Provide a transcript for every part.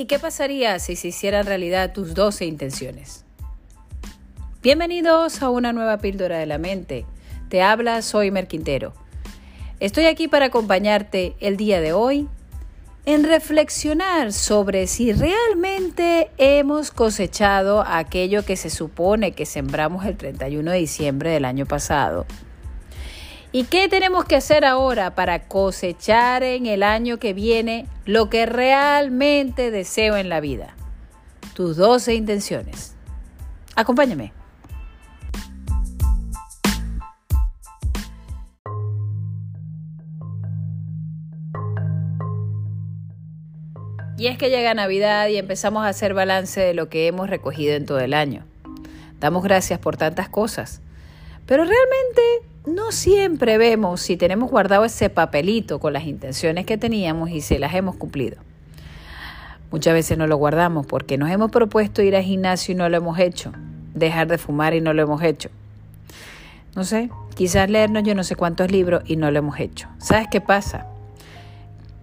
¿Y qué pasaría si se hicieran realidad tus 12 intenciones? Bienvenidos a una nueva píldora de la mente. Te habla, soy Merquintero. Estoy aquí para acompañarte el día de hoy en reflexionar sobre si realmente hemos cosechado aquello que se supone que sembramos el 31 de diciembre del año pasado. ¿Y qué tenemos que hacer ahora para cosechar en el año que viene lo que realmente deseo en la vida? Tus 12 intenciones. Acompáñame. Y es que llega Navidad y empezamos a hacer balance de lo que hemos recogido en todo el año. Damos gracias por tantas cosas. Pero realmente no siempre vemos si tenemos guardado ese papelito con las intenciones que teníamos y si las hemos cumplido. Muchas veces no lo guardamos porque nos hemos propuesto ir al gimnasio y no lo hemos hecho, dejar de fumar y no lo hemos hecho. No sé, quizás leernos yo no sé cuántos libros y no lo hemos hecho. ¿Sabes qué pasa?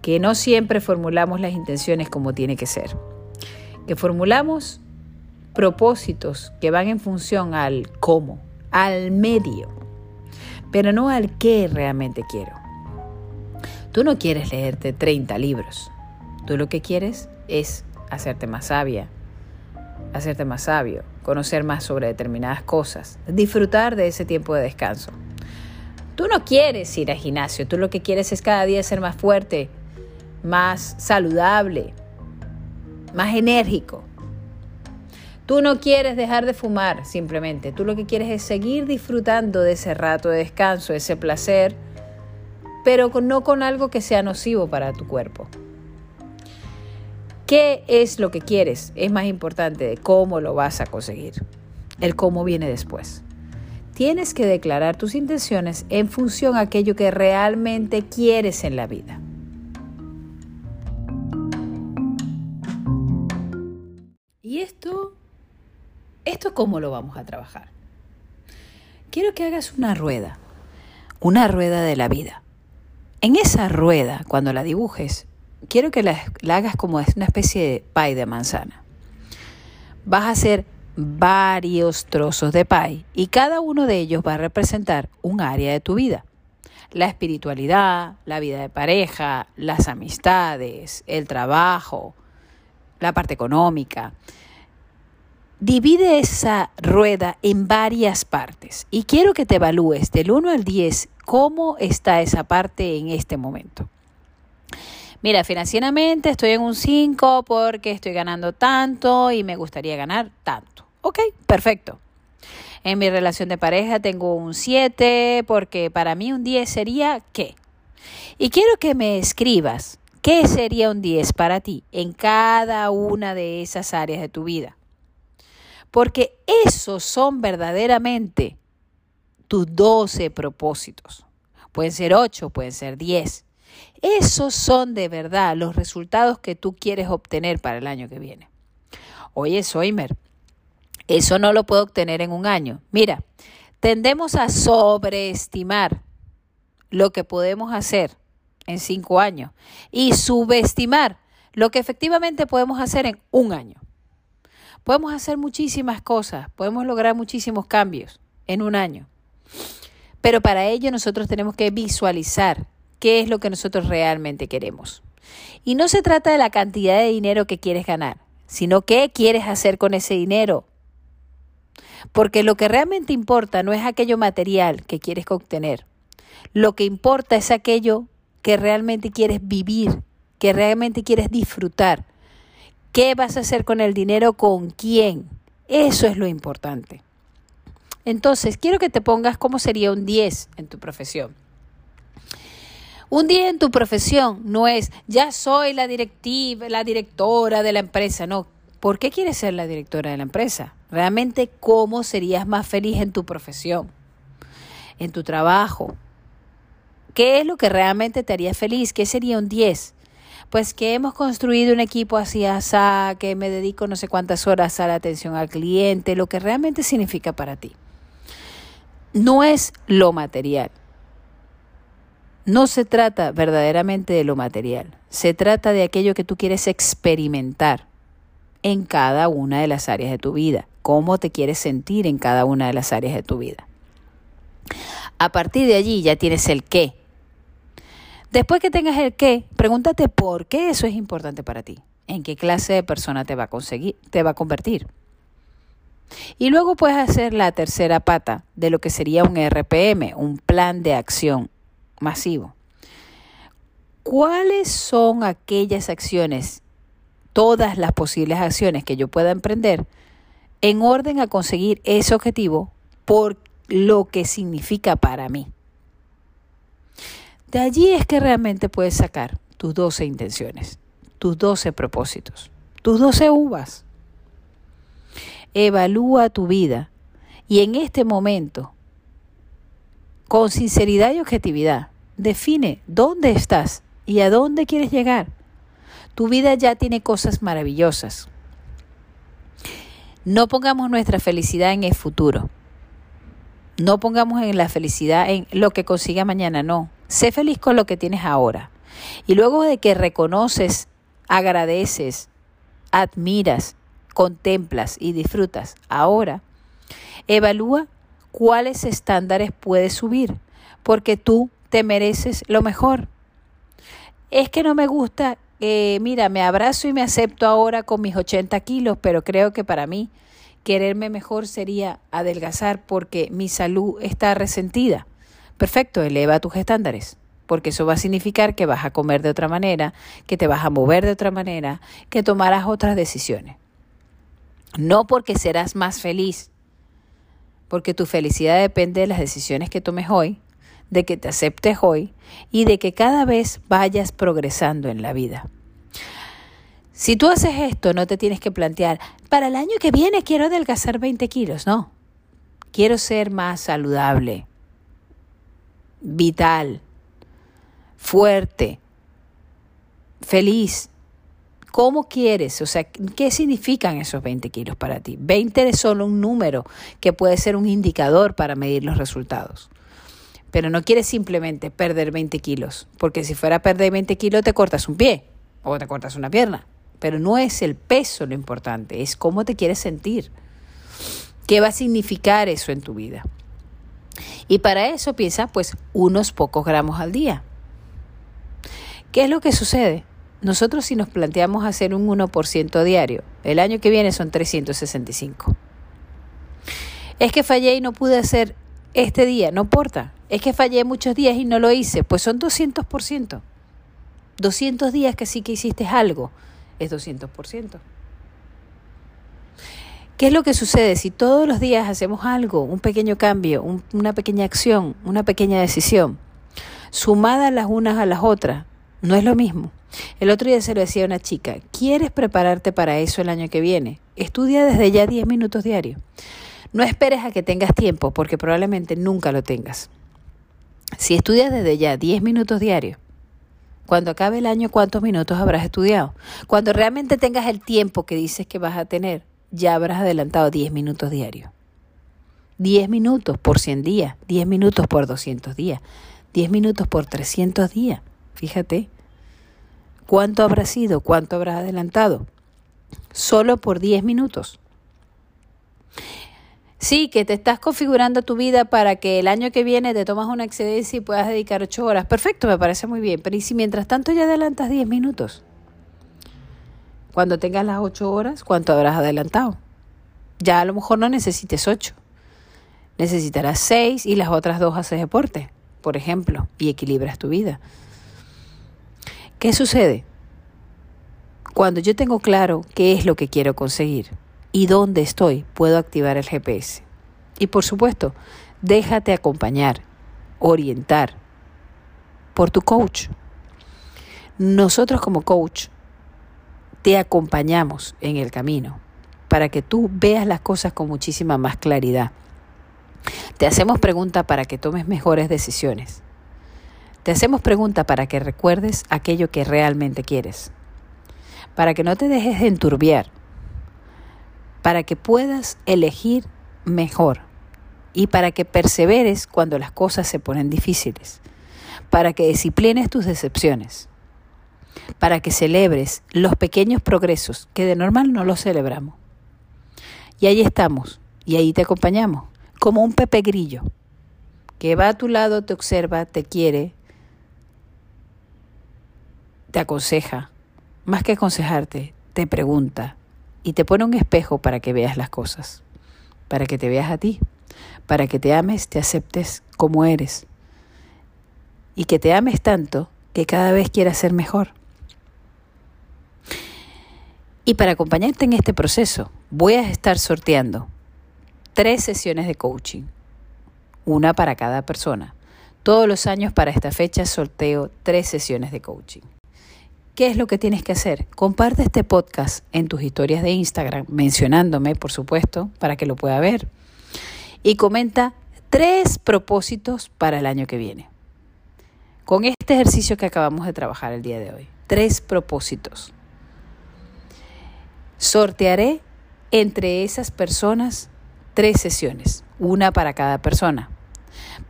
que no siempre formulamos las intenciones como tiene que ser, que formulamos propósitos que van en función al cómo, al medio, pero no al qué realmente quiero. Tú no quieres leerte 30 libros, tú lo que quieres es hacerte más sabia, hacerte más sabio, conocer más sobre determinadas cosas, disfrutar de ese tiempo de descanso. Tú no quieres ir al gimnasio, tú lo que quieres es cada día ser más fuerte, más saludable, más enérgico. Tú no quieres dejar de fumar simplemente, tú lo que quieres es seguir disfrutando de ese rato de descanso, ese placer, pero no con algo que sea nocivo para tu cuerpo. ¿Qué es lo que quieres? Es más importante de cómo lo vas a conseguir. El cómo viene después. Tienes que declarar tus intenciones en función a aquello que realmente quieres en la vida. ¿Y esto? ¿Esto cómo lo vamos a trabajar? Quiero que hagas una rueda, una rueda de la vida. En esa rueda, cuando la dibujes, quiero que la, hagas como una especie de pie de manzana. Vas a hacer varios trozos de pie y cada uno de ellos va a representar un área de tu vida. La espiritualidad, la vida de pareja, las amistades, el trabajo, la parte económica. Divide esa rueda en varias partes y quiero que te evalúes del 1 al 10 cómo está esa parte en este momento. Mira, financieramente estoy en un 5 porque estoy ganando tanto y me gustaría ganar tanto. Ok, perfecto. En mi relación de pareja tengo un 7 porque para mí un 10 sería qué. Y quiero que me escribas qué sería un 10 para ti en cada una de esas áreas de tu vida. Porque esos son verdaderamente tus 12 propósitos. Pueden ser 8, pueden ser 10. Esos son de verdad los resultados que tú quieres obtener para el año que viene. Oye, Soimer, eso no lo puedo obtener en un año. Mira, tendemos a sobreestimar lo que podemos hacer en cinco años y subestimar lo que efectivamente podemos hacer en un año. Podemos hacer muchísimas cosas, podemos lograr muchísimos cambios en un año. Pero para ello nosotros tenemos que visualizar qué es lo que nosotros realmente queremos. Y no se trata de la cantidad de dinero que quieres ganar, sino qué quieres hacer con ese dinero. Porque lo que realmente importa no es aquello material que quieres obtener. Lo que importa es aquello que realmente quieres vivir, que realmente quieres disfrutar ¿Qué vas a hacer con el dinero? ¿Con quién? Eso es lo importante. Entonces, quiero que te pongas cómo sería un 10 en tu profesión. Un 10 en tu profesión no es ya soy la directiva, la directora de la empresa, no. ¿Por qué quieres ser la directora de la empresa? Realmente, ¿cómo serías más feliz en tu profesión? En tu trabajo. ¿Qué es lo que realmente te haría feliz? ¿Qué sería un 10? Pues que hemos construido un equipo así asá, que me dedico no sé cuántas horas a la atención al cliente, lo que realmente significa para ti. No es lo material. No se trata verdaderamente de lo material, se trata de aquello que tú quieres experimentar, en cada una de las áreas de tu vida, cómo te quieres sentir en cada una de las áreas de tu vida. A partir de allí ya tienes el qué. Después que tengas el qué, pregúntate por qué eso es importante para ti. ¿En qué clase de persona te va a conseguir, te va a convertir? Y luego puedes hacer la tercera pata de lo que sería un RPM, un plan de acción masivo. ¿Cuáles son aquellas acciones, todas las posibles acciones que yo pueda emprender en orden a conseguir ese objetivo por lo que significa para mí? De allí es que realmente puedes sacar tus 12 intenciones, tus 12 propósitos, tus 12 uvas evalúa tu vida y en este momento, con sinceridad y objetividad, define dónde estás y a dónde quieres llegar. Tu vida ya tiene cosas maravillosas. No pongamos nuestra felicidad en el futuro. No pongamos en la felicidad en lo que consiga mañana, no. Sé feliz con lo que tienes ahora. Y luego de que reconoces, agradeces, admiras contemplas y disfrutas ahora, evalúa cuáles estándares puedes subir, porque tú te mereces lo mejor. Es que no me gusta, eh, mira, me abrazo y me acepto ahora con mis 80 kilos, pero creo que para mí quererme mejor sería adelgazar porque mi salud está resentida. Perfecto, eleva tus estándares porque eso va a significar que vas a comer de otra manera, que te vas a mover de otra manera, que tomarás otras decisiones. No porque serás más feliz, porque tu felicidad depende de las decisiones que tomes hoy, de que te aceptes hoy y de que cada vez vayas progresando en la vida. Si tú haces esto, no te tienes que plantear, para el año que viene quiero adelgazar 20 kilos, no. Quiero ser más saludable, vital, fuerte, feliz, ¿Cómo quieres? O sea, ¿qué significan esos 20 kilos para ti? 20 es solo un número que puede ser un indicador para medir los resultados. Pero no quieres simplemente perder 20 kilos, porque si fuera a perder 20 kilos te cortas un pie o te cortas una pierna. Pero no es el peso lo importante, es cómo te quieres sentir. ¿Qué va a significar eso en tu vida? Y para eso piensa pues unos pocos gramos al día. ¿Qué es lo que sucede? Nosotros si nos planteamos hacer un 1% diario, el año que viene son 365. Es que fallé y no pude hacer este día, no importa. Es que fallé muchos días y no lo hice, pues son 200%. 200 días que sí que hiciste algo, es 200%. ¿Qué es lo que sucede si todos los días hacemos algo, un pequeño cambio, una pequeña acción, una pequeña decisión, sumadas las unas a las otras? No es lo mismo. El otro día se lo decía a una chica, ¿quieres prepararte para eso el año que viene? Estudia desde ya 10 minutos diarios. No esperes a que tengas tiempo, porque probablemente nunca lo tengas. Si estudias desde ya 10 minutos diarios, cuando acabe el año, ¿cuántos minutos habrás estudiado? Cuando realmente tengas el tiempo que dices que vas a tener, ya habrás adelantado 10 minutos diarios. 10 minutos por 100 días, 10 minutos por 200 días, 10 minutos por 300 días. Fíjate, ¿Cuánto habrá sido? ¿Cuánto habrás adelantado? Solo por 10 minutos. Sí, que te estás configurando tu vida para que el año que viene te tomas una excedencia y puedas dedicar 8 horas. Perfecto, me parece muy bien. Pero ¿y si mientras tanto ya adelantas 10 minutos? Cuando tengas las 8 horas, ¿cuánto habrás adelantado? Ya a lo mejor no necesites 8. Necesitarás 6 y las otras 2 haces deporte, por ejemplo, y equilibras tu vida. ¿Qué sucede? Cuando yo tengo claro qué es lo que quiero conseguir y dónde estoy, puedo activar el GPS. Y por supuesto, déjate acompañar, orientar por tu coach. Nosotros como coach te acompañamos en el camino para que tú veas las cosas con muchísima más claridad. Te hacemos preguntas para que tomes mejores decisiones. Te hacemos pregunta para que recuerdes aquello que realmente quieres, para que no te dejes de enturbiar, para que puedas elegir mejor. Y para que perseveres cuando las cosas se ponen difíciles, para que disciplines tus decepciones, para que celebres los pequeños progresos que de normal no los celebramos. Y ahí estamos, y ahí te acompañamos, como un Pepe Grillo, que va a tu lado, te observa, te quiere, te aconseja, más que aconsejarte, te pregunta y te pone un espejo para que veas las cosas, para que te veas a ti, para que te ames, te aceptes como eres y que te ames tanto que cada vez quieras ser mejor. Y para acompañarte en este proceso, voy a estar sorteando tres sesiones de coaching, una para cada persona. Todos los años para esta fecha sorteo tres sesiones de coaching. ¿Qué es lo que tienes que hacer? Comparte este podcast en tus historias de Instagram, mencionándome, por supuesto, para que lo pueda ver. Y comenta tres propósitos para el año que viene. Con este ejercicio que acabamos de trabajar el día de hoy. Tres propósitos. Sortearé entre esas personas tres sesiones, una para cada persona,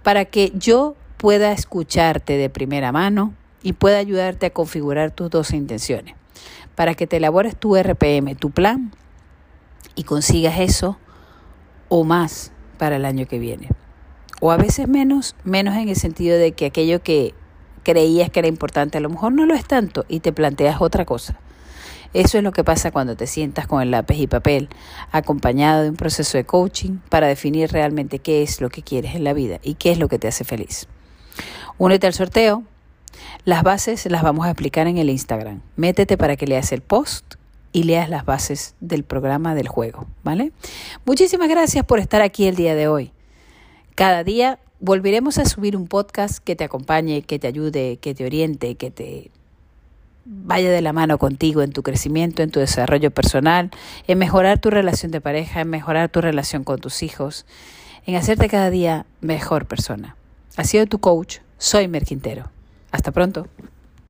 para que yo pueda escucharte de primera mano, y pueda ayudarte a configurar tus dos intenciones para que te elabores tu RPM, tu plan y consigas eso o más para el año que viene. O a veces menos, menos en el sentido de que aquello que creías que era importante a lo mejor no lo es tanto y te planteas otra cosa. Eso es lo que pasa cuando te sientas con el lápiz y papel, acompañado de un proceso de coaching para definir realmente qué es lo que quieres en la vida y qué es lo que te hace feliz. Únete al sorteo, las bases las vamos a explicar en el Instagram. Métete para que leas el post y leas las bases del programa del juego, ¿vale? Muchísimas gracias por estar aquí el día de hoy. Cada día volveremos a subir un podcast que te acompañe, que te ayude, que te oriente, que te vaya de la mano contigo en tu crecimiento, en tu desarrollo personal, en mejorar tu relación de pareja, en mejorar tu relación con tus hijos, en hacerte cada día mejor persona. Ha sido tu coach, soy Mer Quintero. Hasta pronto.